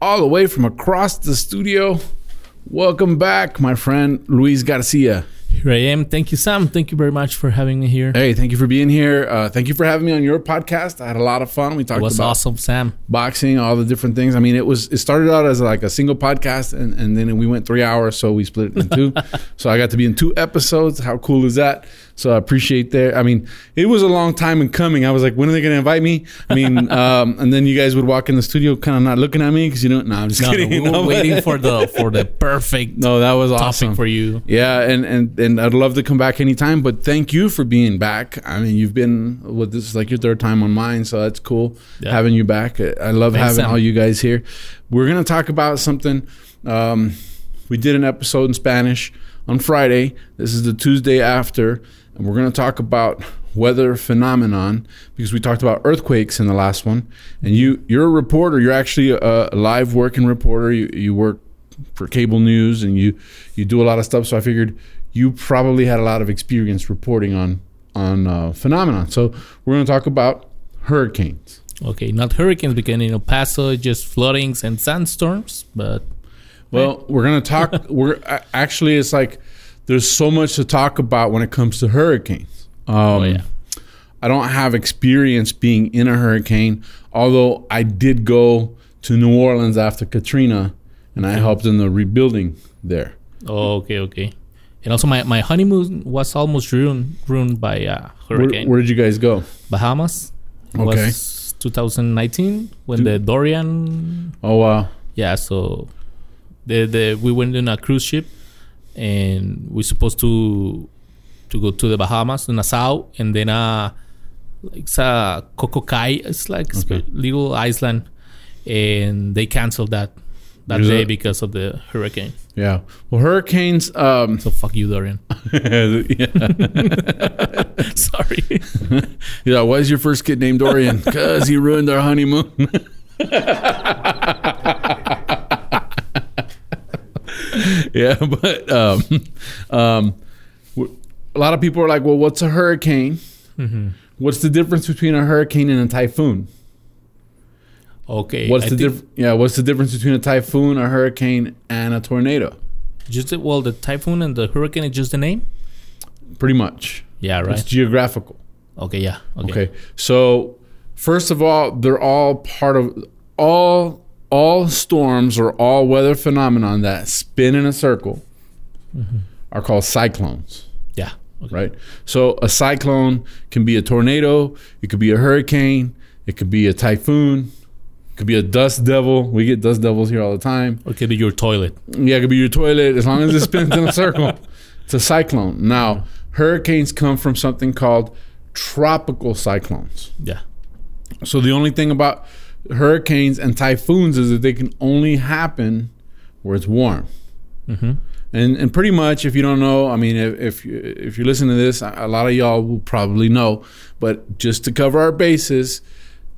all the way from across the studio. Welcome back, my friend Luis Garcia. Here I am. Thank you, Sam. Thank you very much for having me here. Hey, thank you for being here. Uh, thank you for having me on your podcast. I had a lot of fun. We talked It was about awesome, Sam. boxing, all the different things. I mean, it was it started out as like a single podcast, and, and then we went three hours, so we split it in two. so I got to be in two episodes. How cool is that? So I appreciate that. I mean, it was a long time in coming. I was like, when are they going to invite me? I mean, um, and then you guys would walk in the studio, kind of not looking at me because you know, no, I'm just No, no, kidding. we were No, waiting for the for the perfect no, that was topic awesome for you. Yeah, and, and and I'd love to come back anytime, but thank you for being back. I mean, you've been well, this is like your third time on mine, so that's cool Yeah. having you back. I I love Thanks, having Sam. all you guys here. We're gonna talk about something. Um, we did an episode in Spanish on Friday. This is the Tuesday after, and we're gonna talk about weather phenomenon because we talked about earthquakes in the last one. And you you're a reporter. You're actually a, a live working reporter. You you work for cable news and you you do a lot of stuff so i figured you probably had a lot of experience reporting on on uh, phenomenon so we're going to talk about hurricanes Okay, not hurricanes because in El Paso just floodings and sandstorms, but well we're going to talk we're actually it's like there's so much to talk about when it comes to hurricanes um, oh yeah, i don't have experience being in a hurricane although i did go to new orleans after katrina and i helped in the rebuilding there oh, okay, okay. And also, my, my honeymoon was almost ruined ruined by where, hurricane. where did you guys go Bahamas. Okay. Was 2019 when the Dorian oh wow Yeah, so the the we went in a cruise ship, and we're supposed to to go to the Bahamas, Nassau, and then uh like it's a CocoCay, it's like a Okay. little island, and they canceled that that day because of the hurricane. Yeah. Well, hurricanes. Um, So fuck you, Dorian. Sorry. yeah. Why is your first kid named Dorian? Because he ruined our honeymoon. yeah, but um, um, a lot of people are like, "Well, what's a hurricane? What's the difference between a hurricane and a typhoon? Okay. What's I the difference? Yeah, what's the difference between a typhoon, a hurricane, and a tornado? Just well, the typhoon and the hurricane is just the name. Pretty much. Yeah. Right. It's geographical. Okay. Yeah. Okay. Okay. So first of all, they're all part of all all storms or all weather phenomenon that spin in a circle are called cyclones, Yeah. Okay. right? So a cyclone can be a tornado, it could be a hurricane, it could be a typhoon, it could be a dust devil. We get dust devils here all the time. Or it could be your toilet. Yeah, it could be your toilet as long as it spins in a circle. It's a cyclone. Now, hurricanes come from something called tropical cyclones. Yeah. So the only thing about hurricanes and typhoons is that they can only happen where it's warm. Mm-hmm. And and pretty much, if you don't know, I mean, if if you, if you listen to this, a lot of y'all will probably know. But just to cover our bases,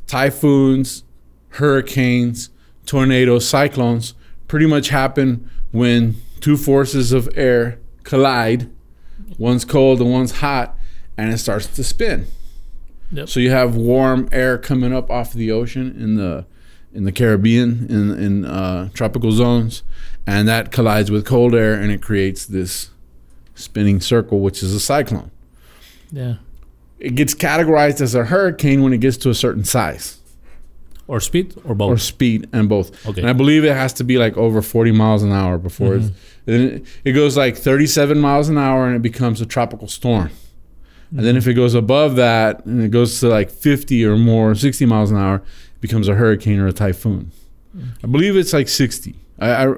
typhoons, hurricanes, tornadoes, cyclones, pretty much happen when two forces of air collide. One's cold and one's hot, and it starts to spin. Yep. So you have warm air coming up off the ocean in the in the Caribbean in in uh, tropical zones, and that collides with cold air, and it creates this spinning circle, which is a cyclone. Yeah. It gets categorized as a hurricane when it gets to a certain size Or speed or both. or speed, and both. Okay. And I believe it has to be like over 40 miles an hour before it's, then it, it goes like 37 miles an hour and it becomes a tropical storm. And then if it goes above that and it goes to like 50 or more, 60 miles an hour, it becomes a hurricane or a typhoon. I believe it's like 60. I, I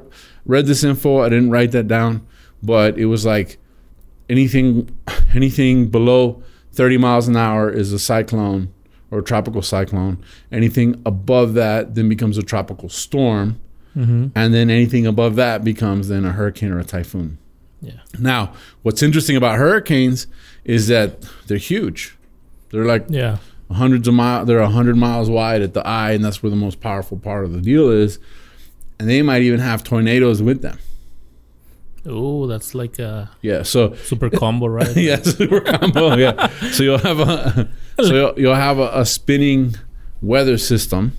read this info. I didn't write that down, but it was like anything anything below 30 miles an hour is a cyclone or a tropical cyclone. Anything above that then becomes a tropical storm. Mm-hmm. and then anything above that becomes then a hurricane or a typhoon. Yeah. Now, what's interesting about hurricanes is that they're huge. They're like Yeah. hundreds of miles. They're hundred miles wide at the eye, and that's where the most powerful part of the deal is. And they might even have tornadoes with them. Oh, that's like a Yeah. So super combo, right? yeah, super combo. Yeah. So you'll have a so you'll, you'll have a, a spinning weather system,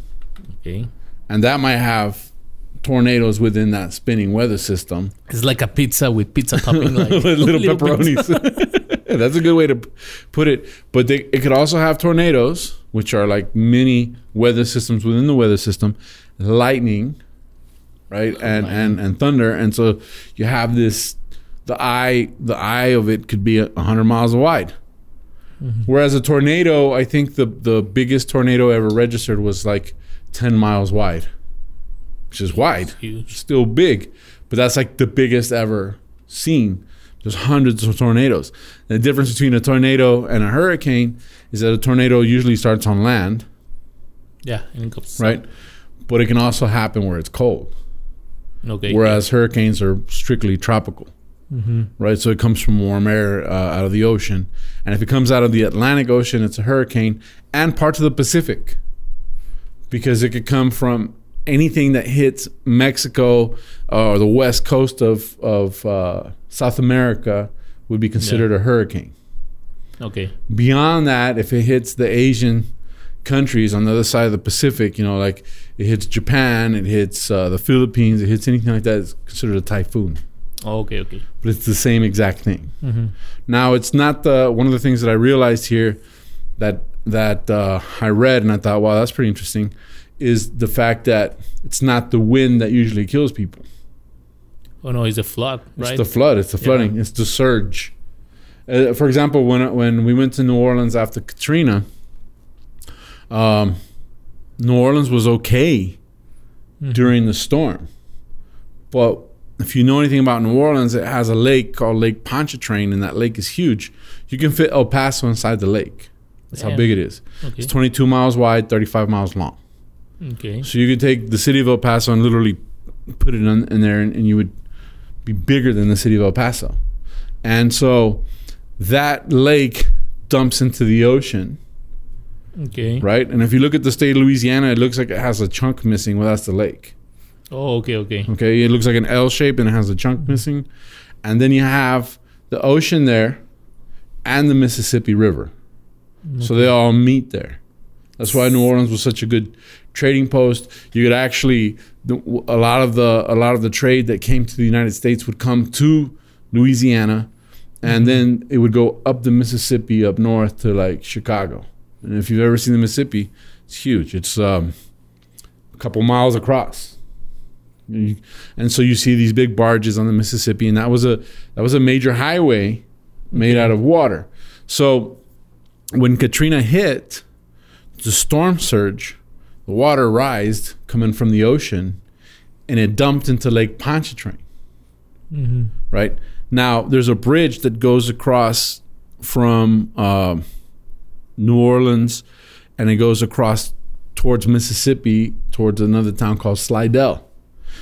Okay. and that might have tornadoes within that spinning weather system It's like a pizza with pizza topping, like with little pizza. pepperonis. That's a good way to put it. But they, it could also have tornadoes, which are like mini weather systems within the weather system, lightning, right, oh, and and and thunder, and so you have this. The eye, the eye of it could be a hundred miles wide. Mm-hmm. Whereas a tornado, I think the the biggest tornado ever registered was like ten miles wide, which is wide Huge. still big, but that's like the biggest ever seen. There's hundreds of tornadoes. The difference between a tornado and a hurricane is that a tornado usually starts on land, Yeah. And right? But it can also happen where it's cold. Okay. Whereas hurricanes are strictly tropical, Mm-hmm. right? So it comes from warm air uh, out of the ocean. And if it comes out of the Atlantic Ocean, it's a hurricane and parts of the Pacific because it could come from anything that hits Mexico or the west coast of, of uh, South America would be considered a hurricane. Okay. Beyond that, if it hits the Asian countries on the other side of the Pacific, you know, like it hits Japan, it hits uh, the Philippines, it hits anything like that, it's considered a typhoon. Oh, okay. Okay. But it's the same exact thing. Mm-hmm. Now, it's not the one of the things that I realized here that that uh, I read and I thought, wow, that's pretty interesting, is the fact that it's not the wind that usually kills people. Oh no, it's a flood, It's the flood. It's the Yeah. flooding. It's the surge. Uh, for example, when when we went to New Orleans after Katrina, um, New Orleans was okay Mhm. during the storm, but if you know anything about New Orleans, it has a lake called Lake Pontchartrain, and that lake is huge. You can fit El Paso inside the lake. That's how big it is. Okay. It's 22 miles wide, 35 miles long. Okay. So you could take the city of El Paso and literally put it in, in there, and, and you would be bigger than the city of El Paso. And so that lake dumps into the ocean, Okay. right? And if you look at the state of Louisiana, it looks like it has a chunk missing. Well, that's the lake. Oh, okay. Okay. Okay, it looks like an L shape and it has a chunk mm-hmm. missing. And then you have the ocean there and the Mississippi River. So they all meet there. That's why New Orleans was such a good trading post. You could actually a lot of the a lot of the trade that came to the United States would come to Louisiana, and then it would go up the Mississippi up north to like Chicago. And if you've ever seen the Mississippi, it's huge. It's um, a couple miles across. And so you see these big barges on the Mississippi, and that was a that was a major highway made out of water. So when Katrina hit, the storm surge, the water rised coming from the ocean, and it dumped into Lake Pontchartrain. Mm-hmm. Right now, there's a bridge that goes across from um New Orleans, and it goes across towards Mississippi, towards another town called Slidell.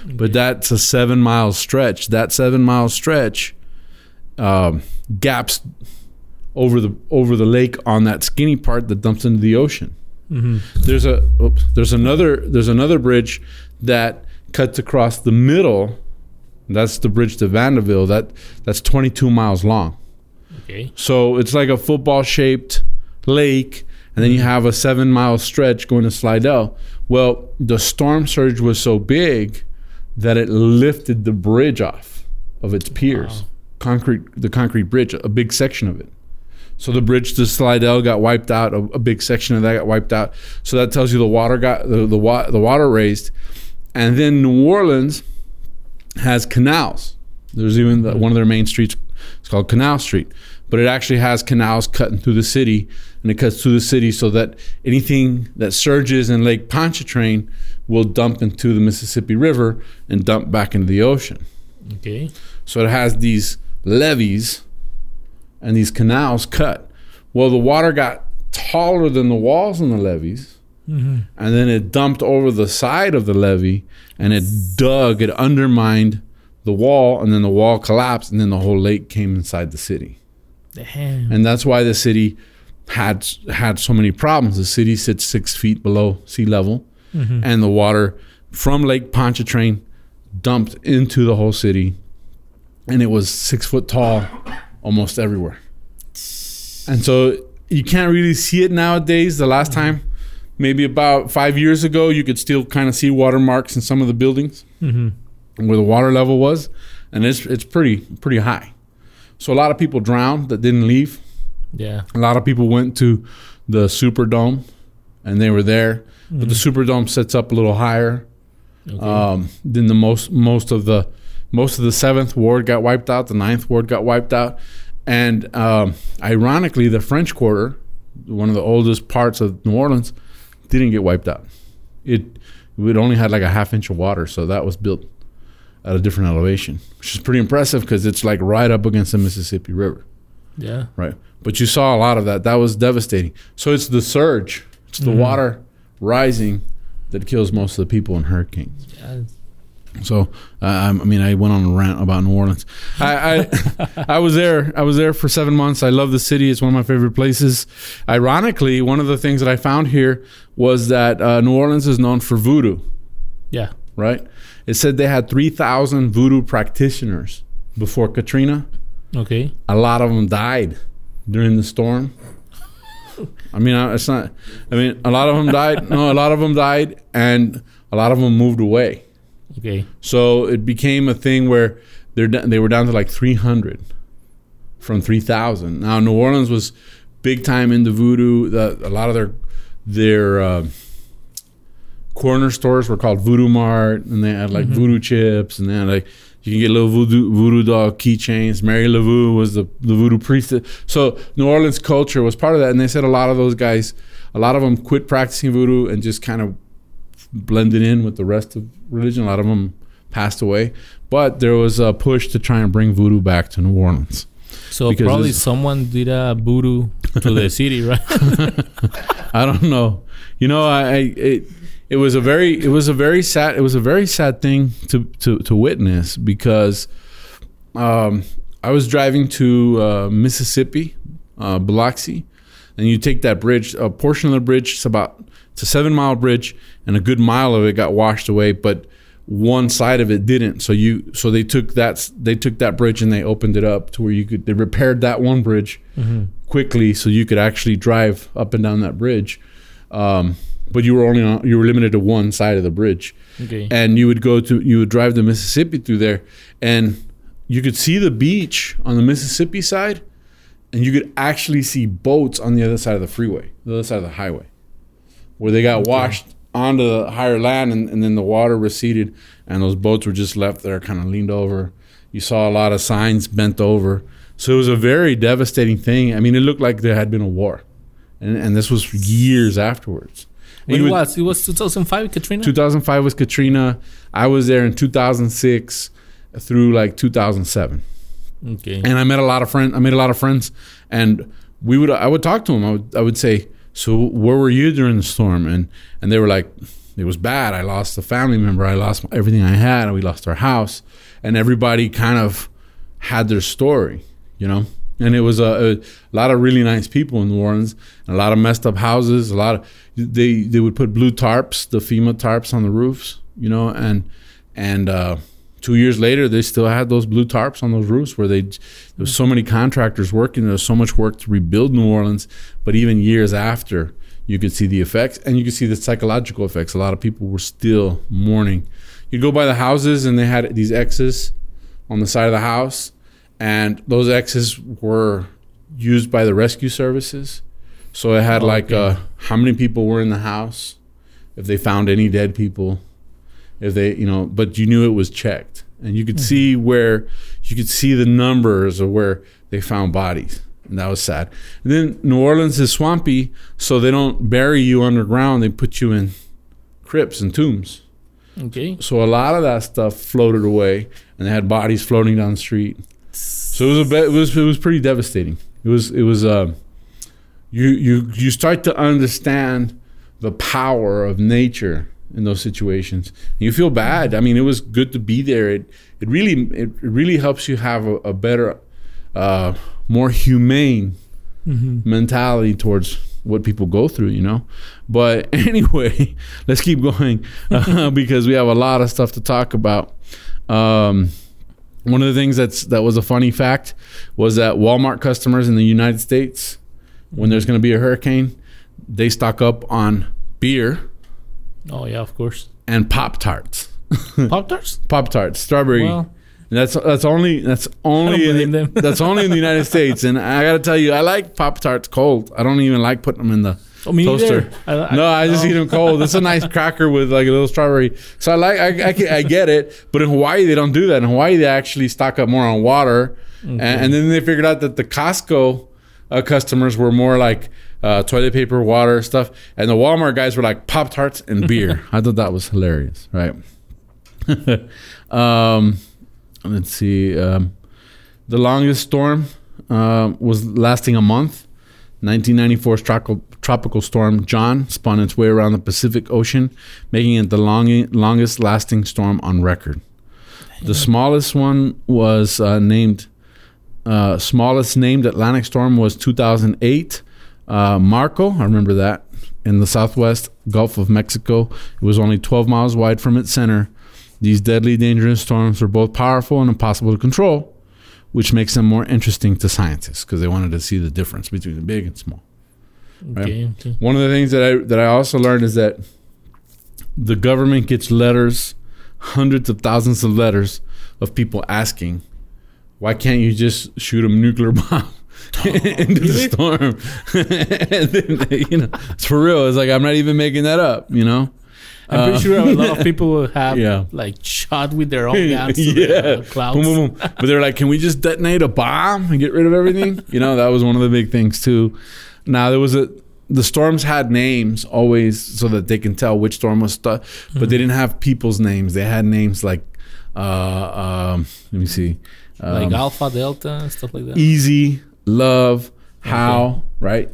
But that's a seven mile stretch. That seven mile stretch um, gaps over the over the lake on that skinny part that dumps into the ocean. Mm-hmm. There's a oops, there's another there's another bridge that cuts across the middle. That's the bridge to Vanderbilt. That that's 22 miles long. Okay. So it's like a football shaped lake, and then you have a seven mile stretch going to Slidell. Well, the storm surge was so big that it lifted the bridge off of its piers. Wow. Concrete, the concrete bridge, a big section of it. So the bridge to Slidell got wiped out. A, a big section of that got wiped out. So that tells you the water got the the, wa- the water raised, and then New Orleans has canals. There's even the, one of their main streets. It's called Canal Street, but it actually has canals cutting through the city, and it cuts through the city so that anything that surges in Lake Pontchartrain will dump into the Mississippi River and dump back into the ocean. Okay. So it has these levees and these canals cut. Well, the water got taller than the walls on the levees, Mm-hmm. and then it dumped over the side of the levee and it dug, it undermined the wall, and then the wall collapsed, and then the whole lake came inside the city. Damn. And that's why the city had had so many problems. The city sits six feet below sea level, Mhm. and the water from Lake Pontchartrain dumped into the whole city, and it was six foot tall, almost everywhere. And so you can't really see it nowadays. The last time, maybe about five years ago, you could still kind of see watermarks in some of the buildings Mhm. where the water level was, and it's it's pretty pretty high. So a lot of people drowned that didn't leave. Yeah. A lot of people went to the Superdome, and they were there. But the Superdome sets up a little higher Okay. um, than the most most of the most of the seventh ward got wiped out. The ninth ward got wiped out, and um, ironically, the French Quarter, one of the oldest parts of New Orleans, didn't get wiped out. It it only had like a half inch of water, so that was built at a different elevation, which is pretty impressive because it's like right up against the Mississippi River, yeah. right? But you saw a lot of that. That was devastating. So it's the surge, it's the Mhm. water rising that kills most of the people in hurricanes. yeah. So uh, I I mean, I went on a rant about New Orleans. I, I I was there. I was there for seven months. I love the city. It's one of my favorite places. Ironically, one of the things that I found here was that uh, New Orleans is known for voodoo. Yeah. Right? It said they had three thousand voodoo practitioners before Katrina. Okay. A lot of them died during the storm. I mean, it's not. I mean, a lot of them died. No, a lot of them died, and a lot of them moved away. Okay. So it became a thing where they're they were down to like 300 from 3,000. Now New Orleans was big time into voodoo. The, a lot of their their uh, corner stores were called Voodoo Mart, and they had like Mhm. voodoo chips, and then like you can get little voodoo voodoo doll keychains. Mary Laveau was the the voodoo priestess. So New Orleans culture was part of that, and they said a lot of those guys, a lot of them quit practicing voodoo and just kind of blended in with the rest of religion. A lot of them passed away, but there was a push to try and bring voodoo back to New Orleans. So Because probably someone did a voodoo to the city, right? I don't know. You know, I, I it it was a very it was a very sad it was a very sad thing to to to witness because um, I was driving to uh, Mississippi, uh, Biloxi, and you take that bridge. A portion of the bridge, it's about it's a seven mile bridge, and a good mile of it got washed away, but one side of it didn't. So you so they took that they took that bridge and they opened it up to where you could they repaired that one bridge mm-hmm. quickly so you could actually drive up and down that bridge. Um, but you were only on, you were limited to one side of the bridge, Okay. and you would go to you would drive the Mississippi through there, and you could see the beach on the Mississippi side, and you could actually see boats on the other side of the freeway, the other side of the highway, where they got washed onto the higher land, and, and then the water receded, and those boats were just left there, kind of leaned over. You saw a lot of signs bent over. So it was a very devastating thing. I mean, it looked like there had been a war, and, and this was years afterwards. It would- was? It was 2005, Katrina? 2005 was Katrina. I was there in 2006 through like 2007, okay. and I met a lot of friends. I made a lot of friends, and we would I would talk to them. I would I would say, "So where were you during the storm?" And and they were like, "It was bad. I lost a family member. I lost everything I had. We lost our house." And everybody kind of had their story, you know. And it was a, a lot of really nice people in New Orleans, a lot of messed up houses. A lot of they they would put blue tarps, the FEMA tarps, on the roofs, you know, and and uh, two years later they still had those blue tarps on those roofs where they there was so many contractors working. There was so much work to rebuild New Orleans, but even years after, you could see the effects, and you could see the psychological effects. A lot of people were still mourning. You go by the houses, and they had these X's on the side of the house, and those X's were used by the rescue services. So it had like Okay. uh, how many people were in the house, if they found any dead people, if they, you know, but you knew it was checked, and you could see where you could see the numbers of where they found bodies, and that was sad. And then New Orleans is swampy, so they don't bury you underground; they put you in crypts and tombs. Okay. So a lot of that stuff floated away, and they had bodies floating down the street. So it was a bit, it was it was pretty devastating. It was it was uh, you you you start to understand the power of nature in those situations. You feel bad. I mean, it was good to be there. It it really it really helps you have a, a better, uh, more humane mentality towards what people go through. You know. But anyway, let's keep going uh, because we have a lot of stuff to talk about. Um, one of the things that's that was a funny fact was that Walmart customers in the United States, when there's going to be a hurricane, they stock up on beer Oh yeah, of course. and Pop Tarts. Pop tarts. Pop Tarts, strawberry. Well, that's that's only that's only in the, them. that's only in the United States. And I got to tell you, I like Pop Tarts cold. I don't even like putting them in the oh, me toaster. neither. no, I just no. eat them cold. It's a nice cracker with like a little strawberry. So I like, I, I, get- I get it. But in Hawaii, they don't do that. In Hawaii, they actually stock up more on water. And, and then they figured out that the Costco uh, customers were more like uh, toilet paper, water, stuff. And the Walmart guys were like Pop Tarts and beer. I thought that was hilarious, right? um, let's see. Um, the longest storm uh, was lasting a month. 1994's tropical, tropical storm John spun its way around the Pacific Ocean, making it the long, longest lasting storm on record. The smallest one was uh, named, uh, smallest named Atlantic storm was 2008. Uh, Marco, I remember that, in the southwest Gulf of Mexico. It was only 12 miles wide from its center. These deadly, dangerous storms were both powerful and impossible to control, which makes them more interesting to scientists because they wanted to see the difference between the big and small. Okay, okay. One of the things that I that I also learned is that the government gets letters, hundreds of thousands of letters of people asking, "Why can't you just shoot a nuclear bomb?" into the storm. And then, you know it's for real. It's like i'm not even making that up you know? I'm pretty Uh, sure a lot of people have Yeah. like shot with their own guns to yeah the uh, clouds. boom, boom, boom. but they're like can we just detonate a bomb and get rid of everything? You know that was one of the big things too. Now there was a the storms had names always so that they can tell which storm was stuck but they didn't have people's names. They had names like uh um let me see. Like um, Alpha, Delta, and stuff like that. easy love how right?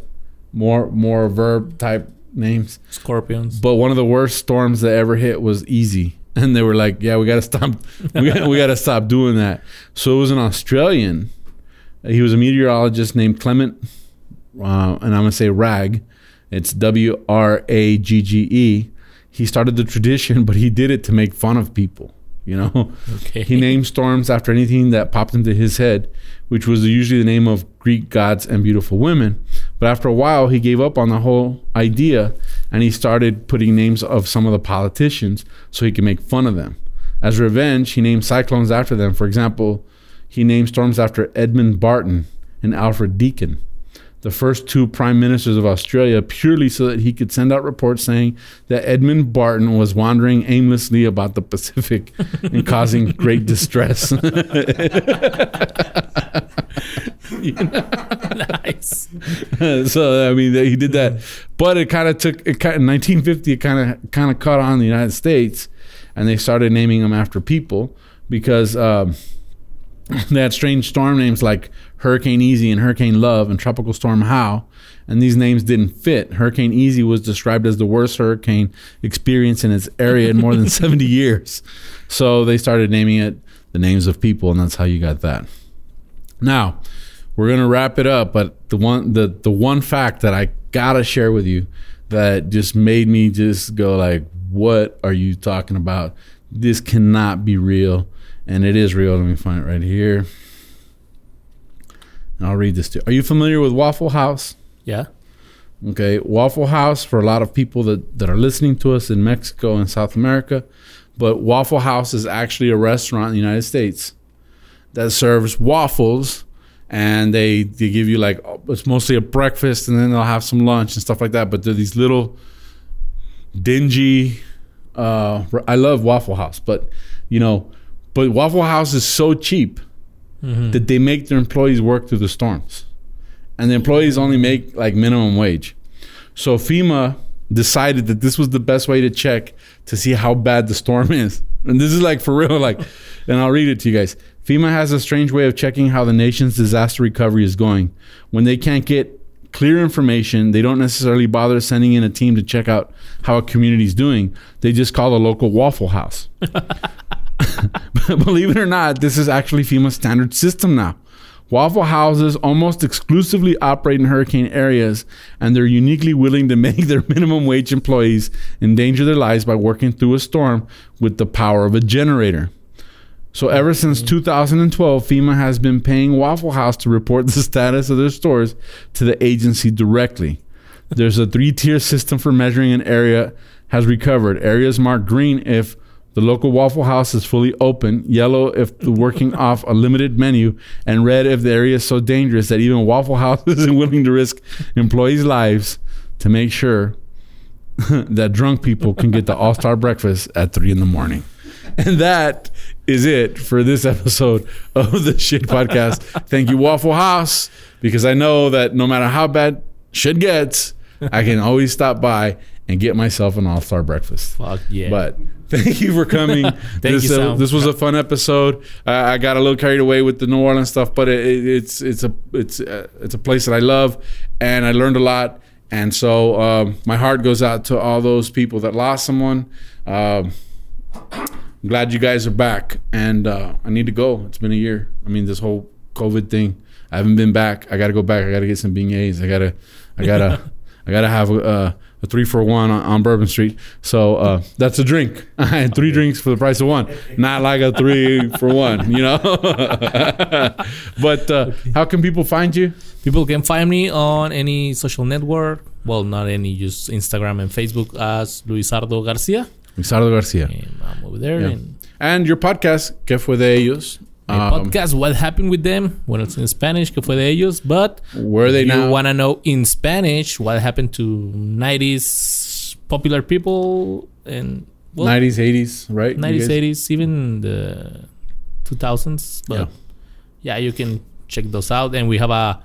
More more verb type names. Scorpions. but one of the worst storms that ever hit was easy. And they were like yeah we gotta stop we gotta, we gotta stop doing that. So it was an australian. He was a meteorologist named clement uh, and i'm gonna say rag. It's w-r-a-g-g-e he started the tradition but he did it to make fun of people you know Okay. he named storms after anything that popped into his head, which was usually the name of Greek gods and beautiful women. But after a while, he gave up on the whole idea and he started putting names of some of the politicians so he could make fun of them. As revenge, he named cyclones after them. For example, he named storms after Edmund Barton and Alfred Deakin, the first two prime ministers of Australia, purely so that he could send out reports saying that Edmund Barton was wandering aimlessly about the Pacific and causing great distress. nice. so I mean, he did that, but it kind of took it. Kind in 1950, it kind of kind of caught on in the United States, and they started naming them after people because um, they had strange storm names like Hurricane Easy and Hurricane Love and Tropical Storm How, and these names didn't fit. Hurricane Easy was described as the worst hurricane experience in its area in more than 70 years, so they started naming it the names of people, and that's how you got that. Now, we're gonna wrap it up, but the one the the one fact that I gotta share with you that just made me just go like, "What are you talking about? This cannot be real." And it is real. Let me find it right here. And I'll read this to you. Are you familiar with Waffle House? Yeah. Okay, Waffle House for a lot of people that, that are listening to us in Mexico and South America, but Waffle House is actually a restaurant in the United States that serves waffles and they they give you like it's mostly a breakfast and then they'll have some lunch and stuff like that, but they're these little dingy uh I love Waffle House, but you know, but Waffle House is so cheap Mhm. that they make their employees work through the storms. And the employees only make like minimum wage. So FEMA decided that this was the best way to check to see how bad the storm is. And this is like for real, like, and I'll read it to you guys. FEMA has a strange way of checking how the nation's disaster recovery is going. When they can't get clear information. They don't necessarily bother sending in a team to check out how a community's doing. They just call the local Waffle House. Believe it or not, this is actually FEMA's standard system now. Waffle houses almost exclusively operate in hurricane areas, and they're uniquely willing to make their minimum wage employees endanger their lives by working through a storm with the power of a generator. So, ever since 2012, FEMA has been paying Waffle House to report the status of their stores to the agency directly. There's a three tier system for measuring an area has recovered. Areas marked green if the local Waffle House is fully open, yellow if the working off a limited menu, and red if the area is so dangerous that even Waffle House isn't willing to risk employees' lives to make sure that drunk people can get the All Star breakfast at three in the morning. And that is it for this episode of the Shit Podcast. Thank you, Waffle House, because I know that no matter how bad shit gets, I can always stop by and get myself an All Star breakfast. Fuck yeah. But thank you for coming. this, you, uh, this was a fun episode. Uh, I got a little carried away with the New Orleans stuff, but it, it, it's it's a it's uh, it's a place that I love, and I learned a lot. And so um, my heart goes out to all those people that lost someone. Um, I'm glad you guys are back, and uh, I need to go. It's been a year. I mean, this whole COVID thing. I haven't been back. I got to go back. I got to get some beignets. I gotta, I gotta, I gotta have a, a three for one on, on Bourbon Street. So uh, that's a drink. I had three drinks for the price of one. Not like a three for one, you know. but uh, how can people find you? People can find me on any social network. Well, not any, just Instagram and Facebook as Luisardo Garcia. Luisardo Garcia. And I'm over there. Yeah. And And your podcast, ¿Qué fue de ellos? Um, podcast, What Happened with Them? Well, it's in Spanish, que fue de ellos. But Where are they if now? you want to know in Spanish what happened to 90s popular people and well, 90s, 80s, right? 90s, 80s, even the 2000s. But Yeah. yeah. you can check those out. And we have a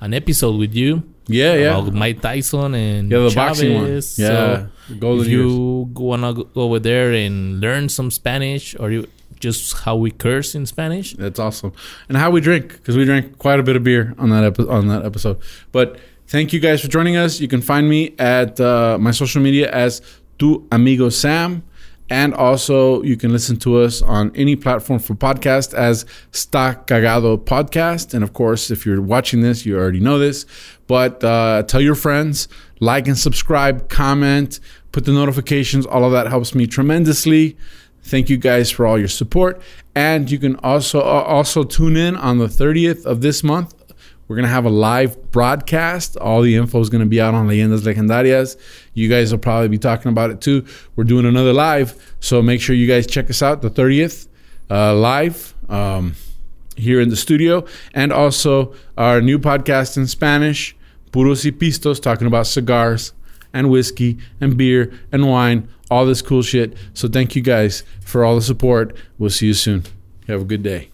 an episode with you Yeah, yeah. Mike Tyson and Yeah, the Chavez. boxing one. Yeah, So golden if you want to go over there and learn some Spanish or you just how we curse in Spanish, That's awesome. And how we drink because we drank quite a bit of beer on that epi- on that episode. But thank you guys for joining us. You can find me at uh, my social media as Tu Amigo Sam. And also, you can listen to us on any platform for podcast as Sta Cagado Podcast. And of course, if you're watching this, you already know this. But uh, tell your friends, like and subscribe, comment, put the notifications. All of that helps me tremendously. Thank you guys for all your support. And you can also uh, also tune in on the 30th of this month. We're going to have a live broadcast. All the info is going to be out on Leyendas Legendarias. You guys will probably be talking about it too. We're doing another live. So make sure you guys check us out the 30th uh, live um, here in the studio. And also our new podcast in Spanish, Puros y Pistos, talking about cigars and whiskey and beer and wine, all this cool shit. So thank you guys for all the support. We'll see you soon. Have a good day.